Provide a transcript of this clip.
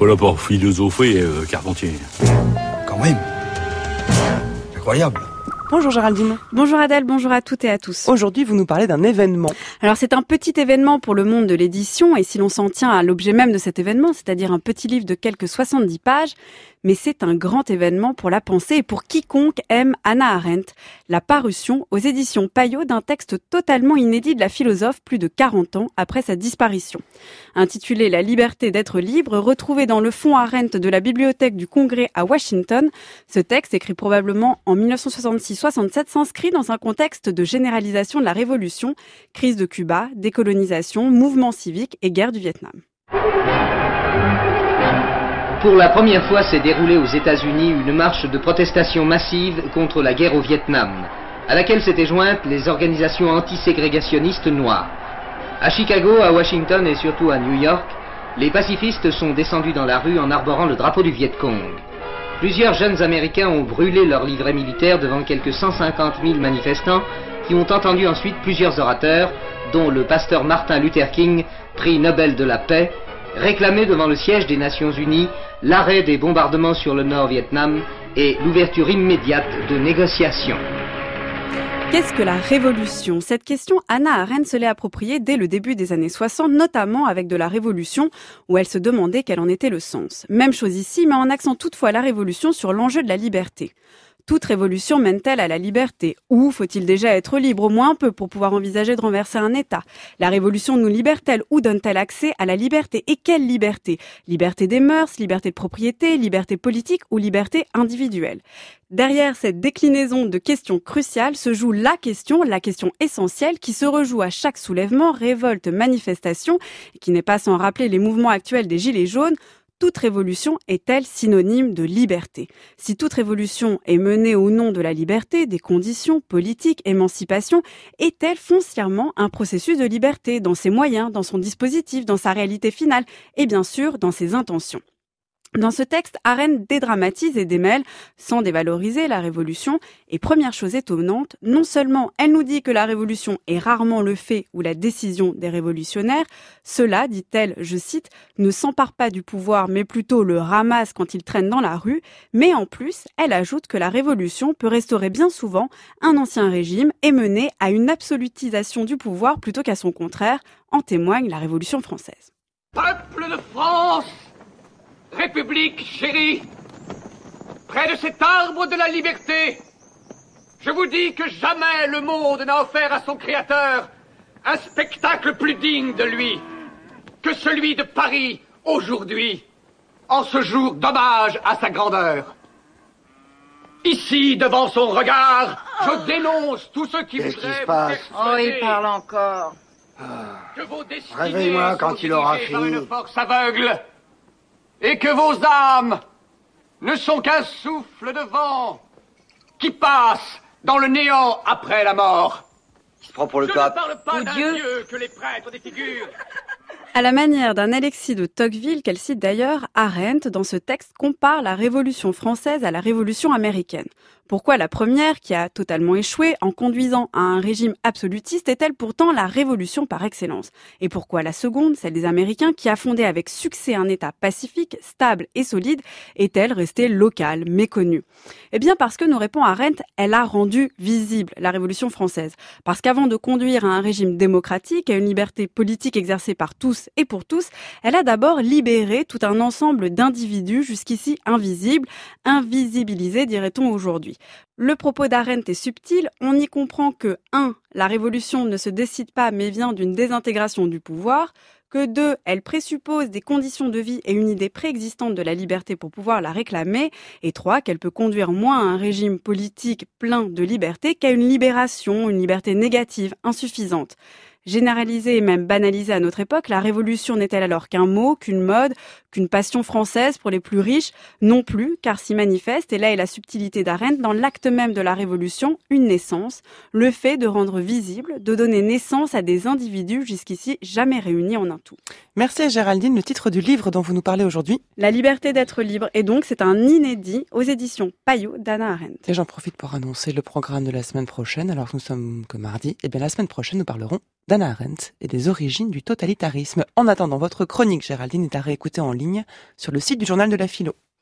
pas là pour philosopher, euh, Carpentier. Quand même. Incroyable. Bonjour Géraldine. Bonjour Adèle, bonjour à toutes et à tous. Aujourd'hui, vous nous parlez d'un événement. Alors c'est un petit événement pour le monde de l'édition et si l'on s'en tient à l'objet même de cet événement, c'est-à-dire un petit livre de quelques 70 pages, mais c'est un grand événement pour la pensée et pour quiconque aime Anna Arendt, la parution aux éditions Payot d'un texte totalement inédit de la philosophe plus de 40 ans après sa disparition. Intitulé La liberté d'être libre, retrouvé dans le fonds Arendt de la bibliothèque du Congrès à Washington, ce texte, écrit probablement en 1966-67, s'inscrit dans un contexte de généralisation de la révolution, crise de Cuba, décolonisation, mouvement civique et guerre du Vietnam. Pour la première fois s'est déroulée aux États-Unis une marche de protestation massive contre la guerre au Vietnam, à laquelle s'étaient jointes les organisations antiségrégationnistes noires. À Chicago, à Washington et surtout à New York, les pacifistes sont descendus dans la rue en arborant le drapeau du Viet Cong. Plusieurs jeunes Américains ont brûlé leur livret militaire devant quelques 150 000 manifestants qui ont entendu ensuite plusieurs orateurs, dont le pasteur Martin Luther King, prix Nobel de la paix, réclamer devant le siège des Nations Unies l'arrêt des bombardements sur le Nord-Vietnam et l'ouverture immédiate de négociations. Qu'est-ce que la révolution? Cette question, Anna Arendt se l'est appropriée dès le début des années 60, notamment avec de la révolution, où elle se demandait quel en était le sens. Même chose ici, mais en accent toutefois la révolution sur l'enjeu de la liberté. Toute révolution mène-t-elle à la liberté? Ou faut-il déjà être libre au moins un peu pour pouvoir envisager de renverser un État? La révolution nous libère-t-elle ou donne-t-elle accès à la liberté? Et quelle liberté? Liberté des mœurs, liberté de propriété, liberté politique ou liberté individuelle? Derrière cette déclinaison de questions cruciales se joue la question, la question essentielle qui se rejoue à chaque soulèvement, révolte, manifestation, et qui n'est pas sans rappeler les mouvements actuels des Gilets jaunes, toute révolution est-elle synonyme de liberté? Si toute révolution est menée au nom de la liberté, des conditions politiques, émancipation, est-elle foncièrement un processus de liberté dans ses moyens, dans son dispositif, dans sa réalité finale? Et bien sûr dans ses intentions dans ce texte, Arendt dédramatise et démêle, sans dévaloriser la révolution. Et première chose étonnante, non seulement elle nous dit que la révolution est rarement le fait ou la décision des révolutionnaires, cela, dit-elle, je cite, ne s'empare pas du pouvoir mais plutôt le ramasse quand il traîne dans la rue, mais en plus, elle ajoute que la révolution peut restaurer bien souvent un ancien régime et mener à une absolutisation du pouvoir plutôt qu'à son contraire, en témoigne la Révolution française. Peuple de France République chérie, près de cet arbre de la liberté, je vous dis que jamais le monde n'a offert à son créateur un spectacle plus digne de lui que celui de Paris aujourd'hui, en ce jour d'hommage à sa grandeur. Ici, devant son regard, je dénonce tous ceux qui Qu'est-ce qui se vous passe Oh, il parle encore. que vos destinées Réveille-moi quand sont il aura dirigées par fini. une force aveugle et que vos âmes ne sont qu'un souffle de vent qui passe dans le néant après la mort. Il se prend pour le Je ne parle pas d'un Dieu. Dieu que les prêtres défigurent. À la manière d'un Alexis de Tocqueville qu'elle cite d'ailleurs, Arendt, dans ce texte, compare la Révolution française à la Révolution américaine. Pourquoi la première, qui a totalement échoué en conduisant à un régime absolutiste, est-elle pourtant la révolution par excellence? Et pourquoi la seconde, celle des Américains, qui a fondé avec succès un État pacifique, stable et solide, est-elle restée locale, méconnue? Eh bien parce que, nous répond Arendt, elle a rendu visible la Révolution française. Parce qu'avant de conduire à un régime démocratique, à une liberté politique exercée par tous et pour tous, elle a d'abord libéré tout un ensemble d'individus jusqu'ici invisibles, invisibilisés dirait-on aujourd'hui. Le propos d'Arendt est subtil, on y comprend que 1. La révolution ne se décide pas mais vient d'une désintégration du pouvoir, que 2. Elle présuppose des conditions de vie et une idée préexistante de la liberté pour pouvoir la réclamer, et 3. Qu'elle peut conduire moins à un régime politique plein de liberté qu'à une libération, une liberté négative, insuffisante. Généralisée et même banalisée à notre époque, la révolution n'est-elle alors qu'un mot, qu'une mode, qu'une passion française pour les plus riches? Non plus, car s'y manifeste, et là est la subtilité d'Arendt, dans l'acte même de la révolution, une naissance, le fait de rendre visible, de donner naissance à des individus jusqu'ici jamais réunis en un tout. Merci Géraldine, le titre du livre dont vous nous parlez aujourd'hui. La liberté d'être libre, et donc c'est un inédit aux éditions Payot d'Anna Arendt. Et j'en profite pour annoncer le programme de la semaine prochaine, alors que nous sommes que mardi. Et bien la semaine prochaine, nous parlerons d'Anna Arendt et des origines du totalitarisme. En attendant, votre chronique, Géraldine, est à réécouter en ligne sur le site du journal de la philo.